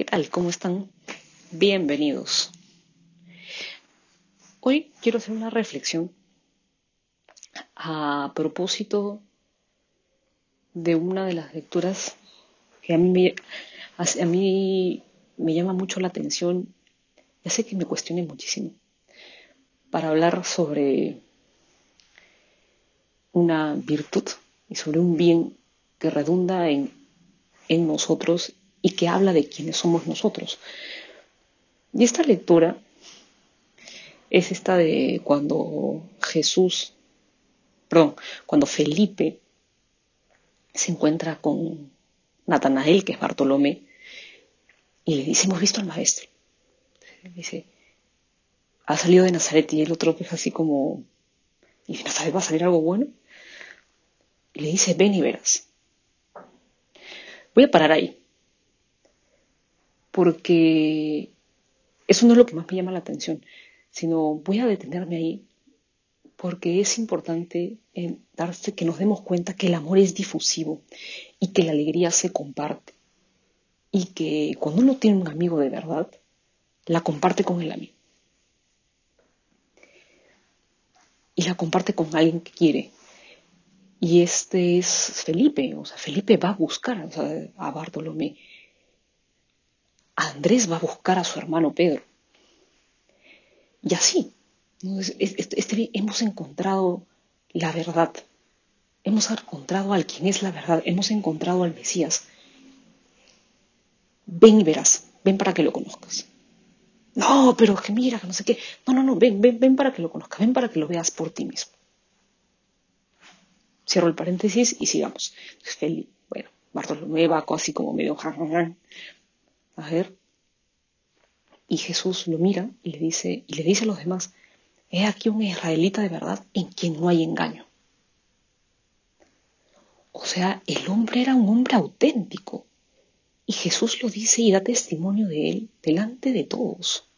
¿Qué tal? ¿Cómo están? Bienvenidos. Hoy quiero hacer una reflexión a propósito de una de las lecturas que a mí me, a mí me llama mucho la atención y hace que me cuestione muchísimo para hablar sobre una virtud y sobre un bien que redunda en, en nosotros y que habla de quiénes somos nosotros. Y esta lectura es esta de cuando Jesús, perdón, cuando Felipe se encuentra con Natanael, que es Bartolomé, y le dice, hemos visto al maestro. dice, ha salido de Nazaret y el otro es así como, ¿y de Nazaret va a salir algo bueno? Y le dice, ven y verás. Voy a parar ahí, porque eso no es lo que más me llama la atención, sino voy a detenerme ahí porque es importante darse que nos demos cuenta que el amor es difusivo y que la alegría se comparte y que cuando uno tiene un amigo de verdad, la comparte con el amigo. Y la comparte con alguien que quiere. Y este es Felipe, o sea, Felipe va a buscar a Bartolomé. Andrés va a buscar a su hermano Pedro. Y así, este, hemos encontrado la verdad, hemos encontrado al quien es la verdad, hemos encontrado al Mesías. Ven y verás, ven para que lo conozcas. No, pero que mira, que no sé qué. No, no, no, ven, ven, ven para que lo conozcas, ven para que lo veas por ti mismo. Cierro el paréntesis y sigamos. Felipe, bueno, Bartolomé va así como medio Y Jesús lo mira y le dice, y le dice a los demás, he aquí un israelita de verdad en quien no hay engaño. O sea, el hombre era un hombre auténtico. Y Jesús lo dice y da testimonio de él delante de todos.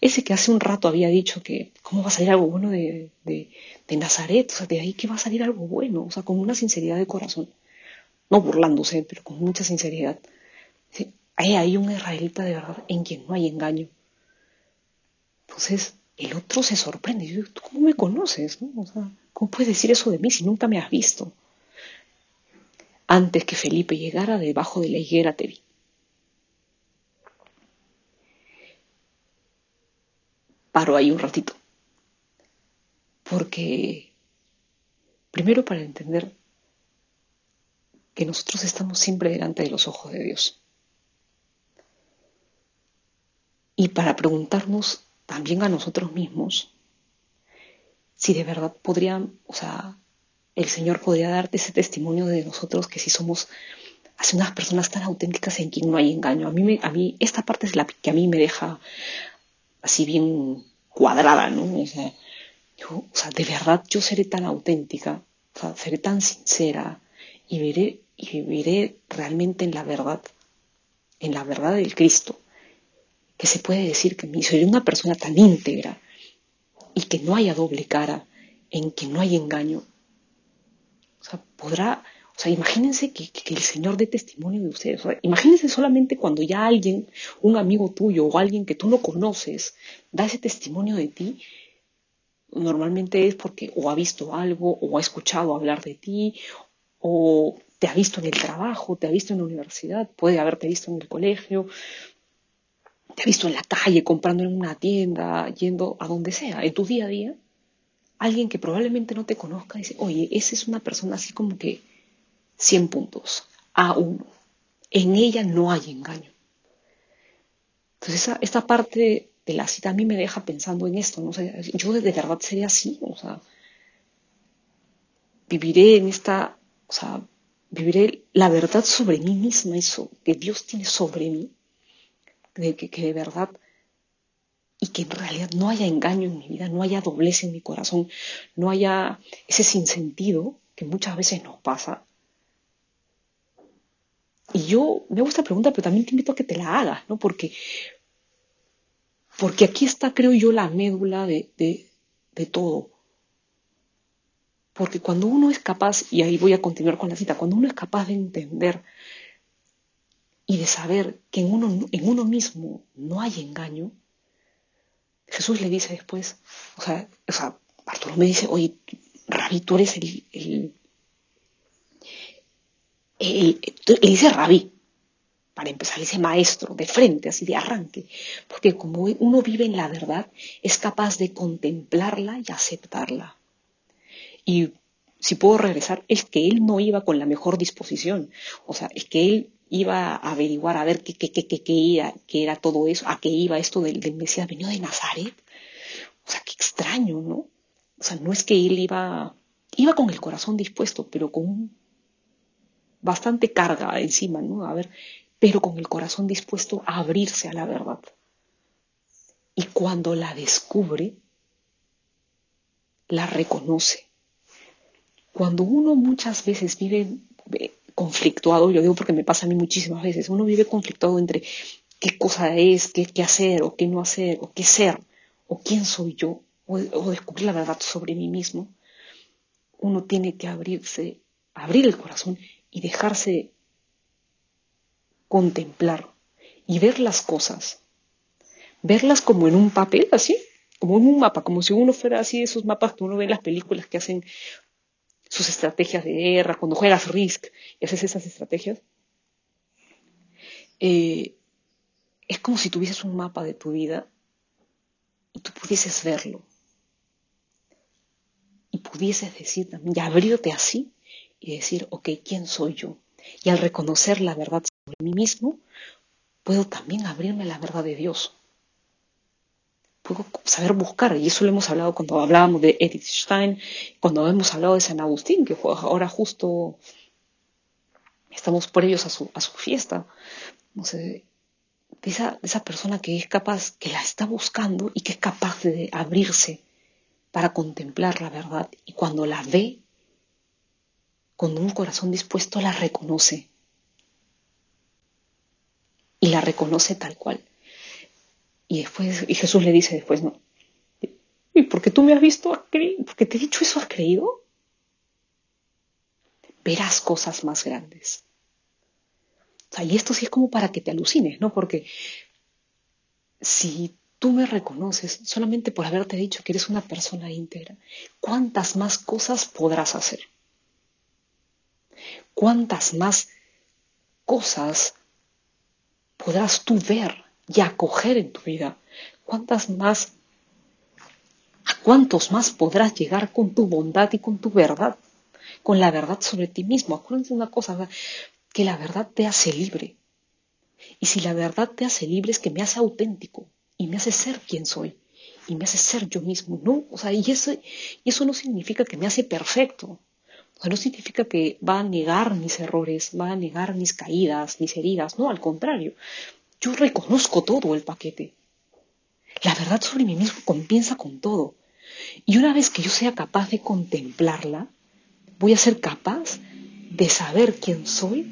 Ese que hace un rato había dicho que, ¿cómo va a salir algo bueno de, de, Nazaret? O sea, de ahí que va a salir algo bueno, o sea, con una sinceridad de corazón. No burlándose, pero con mucha sinceridad. Hay un israelita de verdad en quien no hay engaño. Entonces, el otro se sorprende. ¿tú cómo me conoces? ¿Cómo puedes decir eso de mí si nunca me has visto? Antes que Felipe llegara debajo de la higuera te vi. Paro ahí un ratito. Porque, primero para entender que nosotros estamos siempre delante de los ojos de Dios. y para preguntarnos también a nosotros mismos si de verdad podrían, o sea, el Señor podría darte ese testimonio de nosotros que si somos así unas personas tan auténticas en quien no hay engaño. A mí, me, a mí esta parte es la que a mí me deja así bien cuadrada, ¿no? O sea, yo, o sea, de verdad yo seré tan auténtica, o sea, seré tan sincera y viviré, y viviré realmente en la verdad, en la verdad del Cristo que se puede decir que soy una persona tan íntegra y que no haya doble cara, en que no hay engaño. O sea, podrá, o sea, imagínense que, el Señor dé testimonio de ustedes. imagínense solamente cuando ya alguien, un amigo tuyo o alguien que tú no conoces, da ese testimonio de ti, normalmente es porque o ha visto algo, o ha escuchado hablar de ti, o te ha visto en el trabajo, te ha visto en la universidad, puede haberte visto en el colegio, te ha visto en la calle, comprando en una tienda, yendo a donde sea, en tu día a día, alguien que probablemente no te conozca dice, oye, esa es una persona así como que 100 puntos, a uno. En ella no hay engaño. Entonces, esta parte de la cita a mí me deja pensando en esto, ¿no? yo de verdad sería así, o sea, viviré en esta, o sea, viviré la verdad sobre mí misma, eso que Dios tiene sobre mí, que, de verdad y que en realidad no haya engaño en mi vida, no haya doblez en mi corazón, no haya ese sinsentido que muchas veces nos pasa. Y yo me hago esta pregunta, pero también te invito a que te la hagas, ¿no? Porque, porque aquí está, creo yo, la médula de, de todo. Porque cuando uno es capaz, y ahí voy a continuar con la cita, cuando uno es capaz de entender y de saber que en uno, en uno mismo no hay engaño, Jesús le dice después, o sea, o sea Bartolomé dice, oye, Rabí, tú eres el, el, dice Rabí, para empezar, dice maestro, de frente, así de arranque, porque como uno vive en la verdad, es capaz de contemplarla y aceptarla. Y si puedo regresar, es que él no iba con la mejor disposición, o sea, es que él iba a averiguar a ver qué, qué, qué, qué, era, qué era todo eso, a qué iba esto del, del Mesías venido de Nazaret. O sea, qué extraño, ¿no? O sea, no es que él iba, iba con el corazón dispuesto, pero con bastante carga encima, ¿no? A ver, pero con el corazón dispuesto a abrirse a la verdad. Y cuando la descubre, la reconoce. Cuando uno muchas veces vive conflictuado, yo digo porque me pasa a mí muchísimas veces, uno vive conflictuado entre qué cosa es, qué, qué hacer o qué no hacer, o qué ser, o quién soy yo, o, descubrir la verdad sobre mí mismo, uno tiene que abrirse, abrir el corazón y dejarse contemplar y ver las cosas, verlas como en un papel, así, como en un mapa, como si uno fuera así de esos mapas que uno ve en las películas que hacen sus estrategias de guerra, cuando juegas Risk y haces esas estrategias. Eh, es como si tuvieses un mapa de tu vida y tú pudieses verlo y pudieses decir también, y abrirte así y decir, ok, ¿quién soy yo? Y al reconocer la verdad sobre mí mismo, puedo también abrirme la verdad de Dios. Saber buscar, y eso lo hemos hablado cuando hablábamos de Edith Stein, cuando hemos hablado de San Agustín, que ahora justo estamos previos a su, a su fiesta. No sé, de esa, de esa persona que es capaz, que la está buscando y que es capaz de abrirse para contemplar la verdad y cuando la ve, con un corazón dispuesto, la reconoce. Y la reconoce tal cual. Y después, y Jesús le dice después, no, ¿y porque tú me has visto, porque te he dicho eso, has creído? Verás cosas más grandes. O sea, y esto sí es como para que te alucines, ¿no? Porque si tú me reconoces solamente por haberte dicho que eres una persona íntegra, ¿cuántas más cosas podrás hacer? ¿Cuántas más cosas podrás tú ver y acoger en tu vida? ¿Cuántas más, a cuántos más podrás llegar con tu bondad y con tu verdad? Con la verdad sobre ti mismo. Acuérdense una cosa, que la verdad te hace libre. Y si la verdad te hace libre es que me hace auténtico y me hace ser quien soy y me hace ser yo mismo, ¿no? O sea, y eso, y eso no significa que me hace perfecto. O sea, no significa que va a negar mis errores, va a negar mis caídas, mis heridas. No, al contrario. Yo reconozco todo el paquete. La verdad sobre mí mismo comienza con todo. Y una vez que yo sea capaz de contemplarla, voy a ser capaz de saber quién soy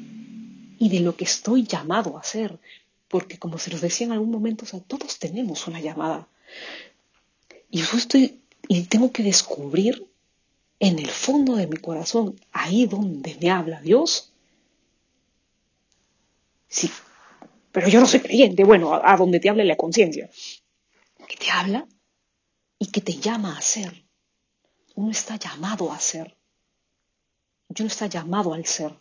y de lo que estoy llamado a ser porque como se nos decía en algún momento, todos tenemos una llamada. Y yo estoy, y tengo que descubrir en el fondo de mi corazón, ahí donde me habla Dios. Sí, pero yo no soy creyente, bueno, a, donde te hable la conciencia, que te habla y que te llama a ser. Uno está llamado a ser. Uno está llamado al ser.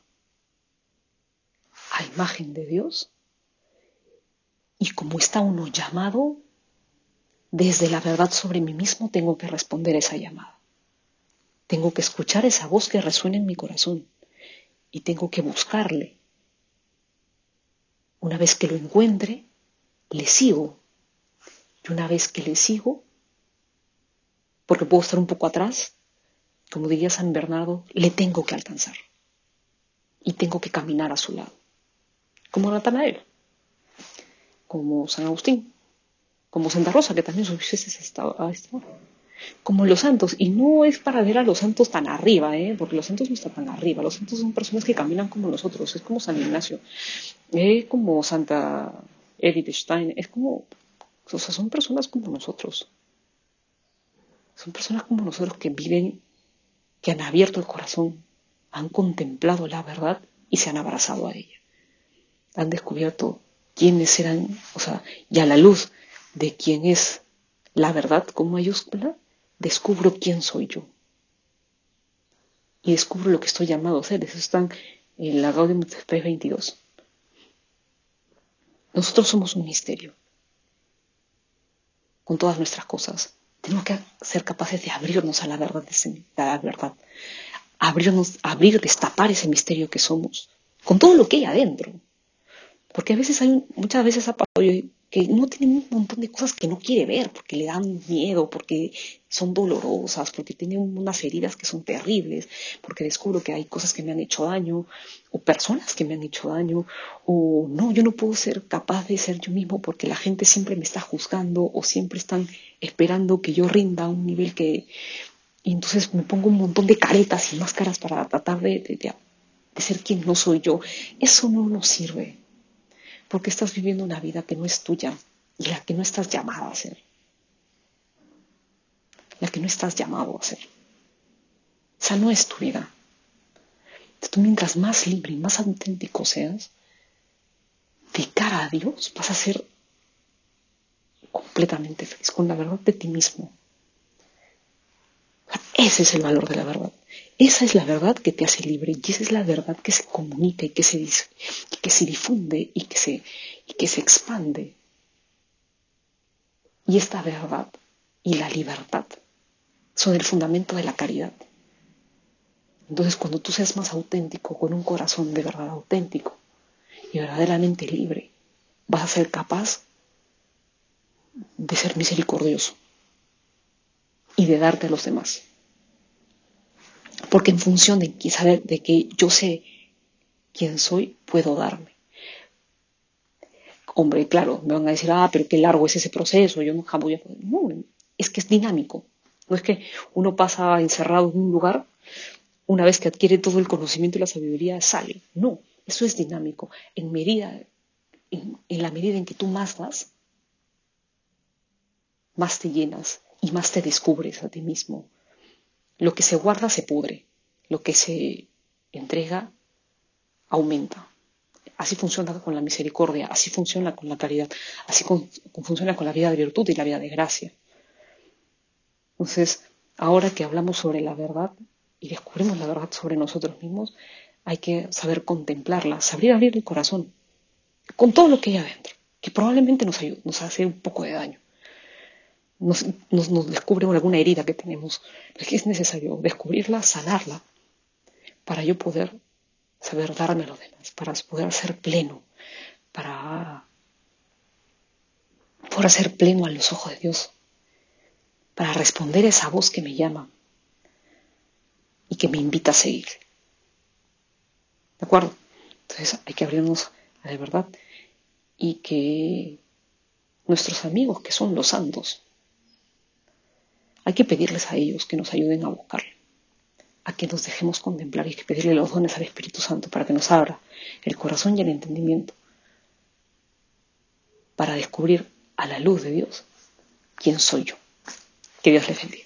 A imagen de Dios y como está uno llamado, desde la verdad sobre mí mismo tengo que responder esa llamada. Tengo que escuchar esa voz que resuena en mi corazón y tengo que buscarle. Una vez que lo encuentre, le sigo. Y una vez que le sigo, porque puedo estar un poco atrás, como diría San Bernardo, le tengo que alcanzar. Y tengo que caminar a su lado. Como Natanael como San Agustín, como Santa Rosa, que también sus veces estado como los santos. Y no es para ver a los santos tan arriba, ¿eh? porque los santos no están tan arriba. Los santos son personas que caminan como nosotros. Es como San Ignacio, es como Santa Edith Stein. Es como, o sea, son personas como nosotros. Son personas como nosotros que viven, que han abierto el corazón, han contemplado la verdad y se han abrazado a ella. han descubierto quiénes eran, o sea, y a la luz de quién es la verdad con mayúscula, descubro quién soy yo. Y descubro lo que estoy llamado a ser. Eso está en la Gaudium 322. Nosotros somos un misterio. Con todas nuestras cosas. Tenemos que ser capaces de abrirnos a la verdad, de la verdad. Abrirnos, abrir, destapar ese misterio que somos. Con todo lo que hay adentro. Porque a veces hay, muchas veces ha pasado, que uno tiene un montón de cosas que no quiere ver, porque le dan miedo, porque son dolorosas, porque tiene unas heridas que son terribles, porque descubro que hay cosas que me han hecho daño, o personas que me han hecho daño, o no, yo no puedo ser capaz de ser yo mismo porque la gente siempre me está juzgando o siempre están esperando que yo rinda a un nivel que... Y entonces me pongo un montón de caretas y máscaras para tratar de, de ser quien no soy yo. Eso no nos sirve porque estás viviendo una vida que no es tuya y la que no estás llamado a ser. La que no estás llamado a ser. Esa no es tu vida. Tú mientras más libre y más auténtico seas, de cara a Dios vas a ser completamente feliz con la verdad de ti mismo. Ese es el valor de la verdad. Esa es la verdad que te hace libre y esa es la verdad que se comunica y que se, dice, que se difunde y que se, y que se expande. Y esta verdad y la libertad son el fundamento de la caridad. Entonces, cuando tú seas más auténtico, con un corazón de verdad auténtico y verdaderamente libre, vas a ser capaz de ser misericordioso y de darte a los demás. Porque en función de saber de que yo sé quién soy, puedo darme. Hombre, claro, me van a decir, ah, pero qué largo es ese proceso, yo nunca voy a No, es que es dinámico. No es que uno pasa encerrado en un lugar, una vez que adquiere todo el conocimiento y la sabiduría, sale. No, eso es dinámico. En medida, en la medida en que tú más das, más te llenas y más te descubres a ti mismo, lo que se guarda se pudre, lo que se entrega aumenta. Así funciona con la misericordia, así funciona con la caridad, así funciona con la vida de virtud y la vida de gracia. Entonces, ahora que hablamos sobre la verdad y descubrimos la verdad sobre nosotros mismos, hay que saber contemplarla, saber abrir el corazón con todo lo que hay adentro, que probablemente nos, ayude, nos hace un poco de daño nos, nos, alguna herida que tenemos. Es necesario descubrirla, sanarla, para yo poder saber darme a los demás, para poder ser pleno, para poder ser pleno a los ojos de Dios, para responder a esa voz que me llama y que me invita a seguir. ¿De acuerdo? Entonces hay que abrirnos a la verdad y que nuestros amigos, que son los santos, hay que pedirles a ellos que nos ayuden a buscarlo, a que nos dejemos contemplar y hay que pedirle los dones al Espíritu Santo para que nos abra el corazón y el entendimiento, para descubrir a la luz de Dios quién soy yo. Que Dios le bendiga.